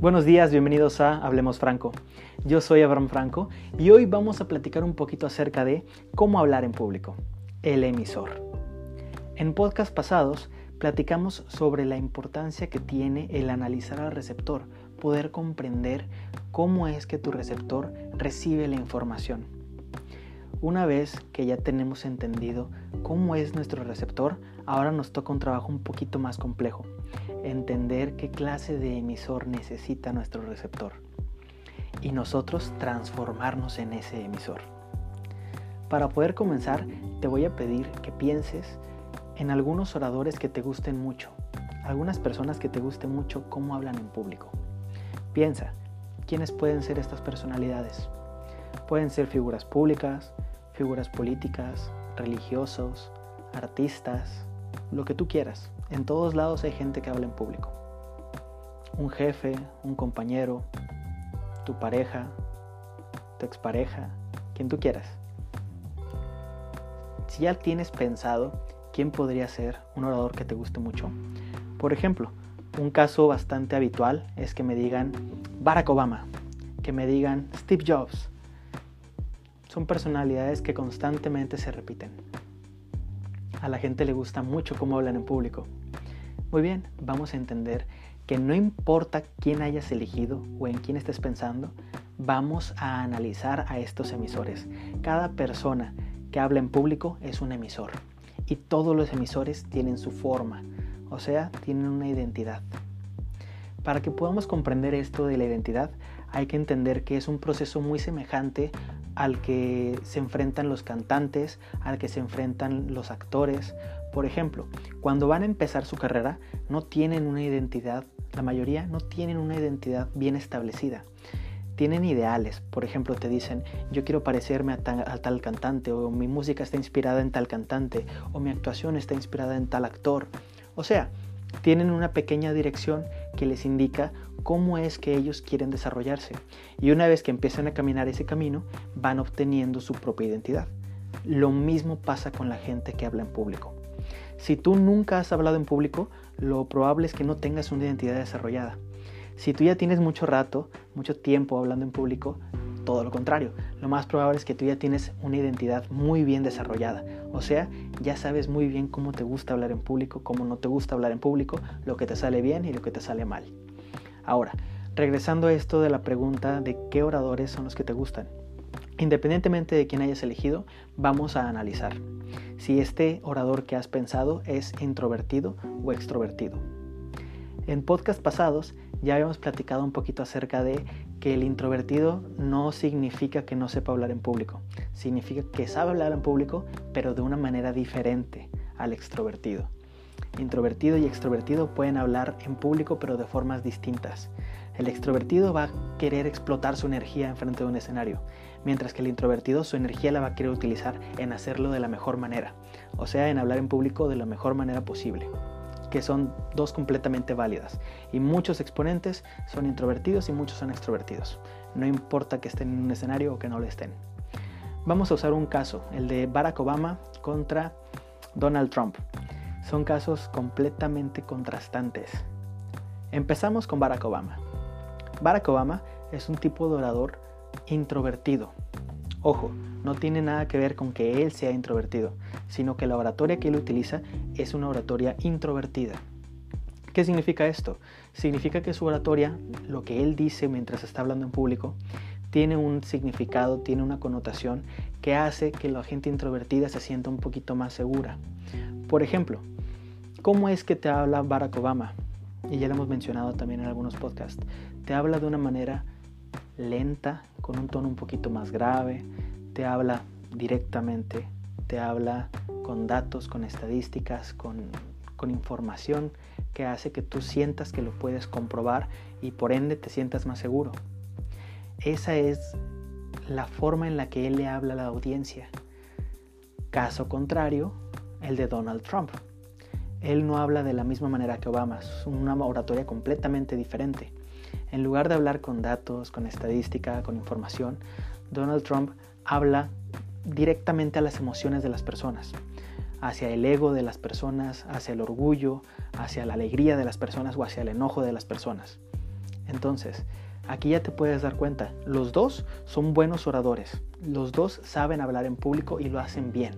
Buenos días, bienvenidos a Hablemos Franco. Yo soy Abraham Franco y hoy vamos a platicar un poquito acerca de cómo hablar en público, el emisor. En podcast pasados platicamos sobre la importancia que tiene el analizar al receptor, poder comprender cómo es que tu receptor recibe la información. Una vez que ya tenemos entendido cómo es nuestro receptor, ahora nos toca un trabajo un poquito más complejo, entender qué clase de emisor necesita nuestro receptor y nosotros transformarnos en ese emisor. Para poder comenzar, te voy a pedir que pienses en algunos oradores que te gusten mucho, algunas personas que te gusten mucho cómo hablan en público. Piensa, ¿quiénes pueden ser estas personalidades? Pueden ser figuras públicas, figuras políticas, religiosos, artistas, lo que tú quieras. En todos lados hay gente que habla en público. Un jefe, un compañero, tu pareja, tu expareja, quien tú quieras. Si ya tienes pensado quién podría ser un orador que te guste mucho, por ejemplo, un caso bastante habitual es que me digan Barack Obama, que me digan Steve Jobs, son personalidades que constantemente se repiten. A la gente le gusta mucho cómo hablan en público. Muy bien, vamos a entender que no importa quién hayas elegido o en quién estés pensando, vamos a analizar a estos emisores. Cada persona que habla en público es un emisor y todos los emisores tienen su forma, o sea, tienen una identidad. Para que podamos comprender esto de la identidad, hay que entender que es un proceso muy semejante al que se enfrentan los cantantes, al que se enfrentan los actores. Por ejemplo, cuando van a empezar su carrera, no tienen una identidad, la mayoría no tienen una identidad bien establecida. Tienen ideales, por ejemplo, te dicen, yo quiero parecerme a, a tal cantante, o mi música está inspirada en tal cantante, o mi actuación está inspirada en tal actor. O sea, tienen una pequeña dirección que les indica cómo es que ellos quieren desarrollarse. Y una vez que empiezan a caminar ese camino, van obteniendo su propia identidad. Lo mismo pasa con la gente que habla en público. Si tú nunca has hablado en público, lo probable es que no tengas una identidad desarrollada. Si tú ya tienes mucho rato, mucho tiempo hablando en público, todo lo contrario. Lo más probable es que tú ya tienes una identidad muy bien desarrollada. O sea, ya sabes muy bien cómo te gusta hablar en público, cómo no te gusta hablar en público, lo que te sale bien y lo que te sale mal. Ahora, regresando a esto de la pregunta de qué oradores son los que te gustan. Independientemente de quién hayas elegido, vamos a analizar si este orador que has pensado es introvertido o extrovertido. En podcast pasados ya habíamos platicado un poquito acerca de que el introvertido no significa que no sepa hablar en público, significa que sabe hablar en público, pero de una manera diferente al extrovertido. Introvertido y extrovertido pueden hablar en público, pero de formas distintas. El extrovertido va a querer explotar su energía en frente de un escenario, mientras que el introvertido su energía la va a querer utilizar en hacerlo de la mejor manera, o sea, en hablar en público de la mejor manera posible que son dos completamente válidas. Y muchos exponentes son introvertidos y muchos son extrovertidos. No importa que estén en un escenario o que no lo estén. Vamos a usar un caso, el de Barack Obama contra Donald Trump. Son casos completamente contrastantes. Empezamos con Barack Obama. Barack Obama es un tipo de orador introvertido. Ojo, no tiene nada que ver con que él sea introvertido, sino que la oratoria que él utiliza es una oratoria introvertida. ¿Qué significa esto? Significa que su oratoria, lo que él dice mientras está hablando en público, tiene un significado, tiene una connotación que hace que la gente introvertida se sienta un poquito más segura. Por ejemplo, ¿cómo es que te habla Barack Obama? Y ya lo hemos mencionado también en algunos podcasts. Te habla de una manera lenta, con un tono un poquito más grave, te habla directamente, te habla con datos, con estadísticas, con, con información que hace que tú sientas que lo puedes comprobar y por ende te sientas más seguro. Esa es la forma en la que él le habla a la audiencia. Caso contrario, el de Donald Trump. Él no habla de la misma manera que Obama, es una oratoria completamente diferente. En lugar de hablar con datos, con estadística, con información, Donald Trump habla directamente a las emociones de las personas, hacia el ego de las personas, hacia el orgullo, hacia la alegría de las personas o hacia el enojo de las personas. Entonces, aquí ya te puedes dar cuenta, los dos son buenos oradores, los dos saben hablar en público y lo hacen bien.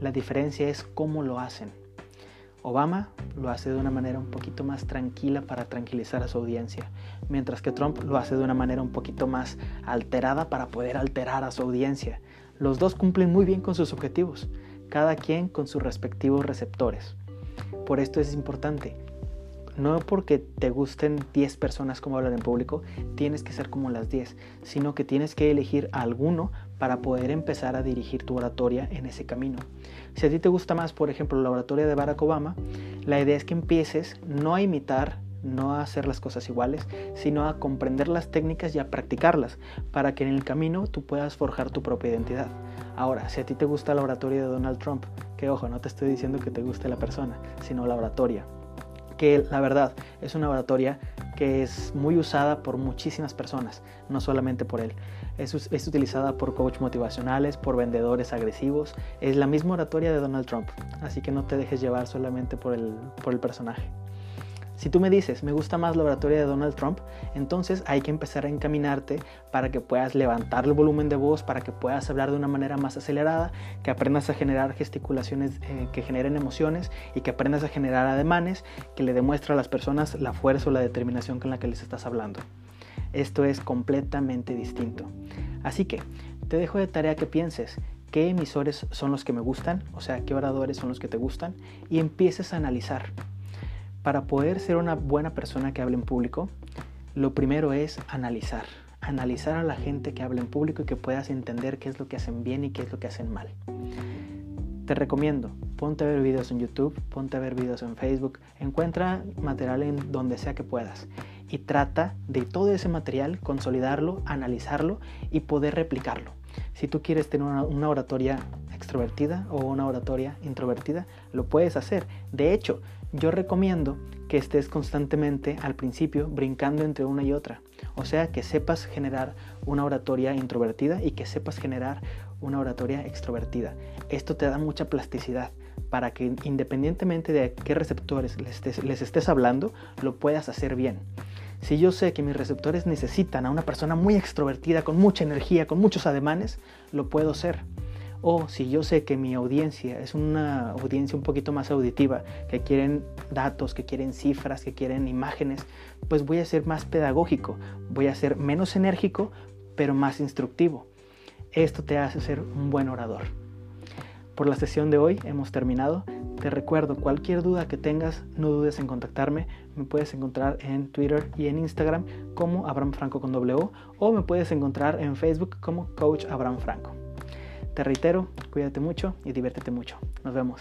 La diferencia es cómo lo hacen. Obama lo hace de una manera un poquito más tranquila para tranquilizar a su audiencia, mientras que Trump lo hace de una manera un poquito más alterada para poder alterar a su audiencia. Los dos cumplen muy bien con sus objetivos, cada quien con sus respectivos receptores. Por esto es importante, no porque te gusten 10 personas como hablar en público, tienes que ser como las 10, sino que tienes que elegir a alguno para poder empezar a dirigir tu oratoria en ese camino. Si a ti te gusta más, por ejemplo, la oratoria de Barack Obama, la idea es que empieces no a imitar, no a hacer las cosas iguales, sino a comprender las técnicas y a practicarlas, para que en el camino tú puedas forjar tu propia identidad. Ahora, si a ti te gusta la oratoria de Donald Trump, que ojo, no te estoy diciendo que te guste la persona, sino la oratoria, que la verdad es una oratoria que es muy usada por muchísimas personas, no solamente por él. Es, utilizada por coach motivacionales, por vendedores agresivos. Es la misma oratoria de Donald Trump, así que no te dejes llevar solamente por el, por el personaje. Si tú me dices, me gusta más la oratoria de Donald Trump, entonces hay que empezar a encaminarte para que puedas levantar el volumen de voz, para que puedas hablar de una manera más acelerada, que aprendas a generar gesticulaciones eh, que generen emociones y que aprendas a generar ademanes que le demuestra a las personas la fuerza o la determinación con la que les estás hablando. Esto es completamente distinto. Así que te dejo de tarea que pienses qué emisores son los que me gustan, o sea, qué oradores son los que te gustan, y empieces a analizar para poder ser una buena persona que hable en público, lo primero es analizar. Analizar a la gente que habla en público y que puedas entender qué es lo que hacen bien y qué es lo que hacen mal. Te recomiendo, ponte a ver videos en YouTube, ponte a ver videos en Facebook, encuentra material en donde sea que puedas y trata de todo ese material consolidarlo, analizarlo y poder replicarlo. Si tú quieres tener una, una, oratoria extrovertida o una oratoria introvertida, lo puedes hacer. De hecho, yo recomiendo que estés constantemente al principio brincando entre una y otra. O sea, que sepas generar una oratoria introvertida y que sepas generar una oratoria extrovertida. Esto te da mucha plasticidad para que independientemente de qué receptores les estés, les estés hablando, lo puedas hacer bien. Si yo sé que mis receptores necesitan a una persona muy extrovertida, con mucha energía, con muchos ademanes, lo puedo ser. O si yo sé que mi audiencia es una audiencia un poquito más auditiva, que quieren datos, que quieren cifras, que quieren imágenes, pues voy a ser más pedagógico, voy a ser menos enérgico, pero más instructivo. Esto te hace ser un buen orador. Por la sesión de hoy hemos terminado. Te recuerdo, cualquier duda que tengas, no dudes en contactarme. Me puedes encontrar en Twitter y en Instagram como Abraham Franco con W o me puedes encontrar en Facebook como Coach Abraham Franco. Te reitero, cuídate mucho y diviértete mucho. Nos vemos.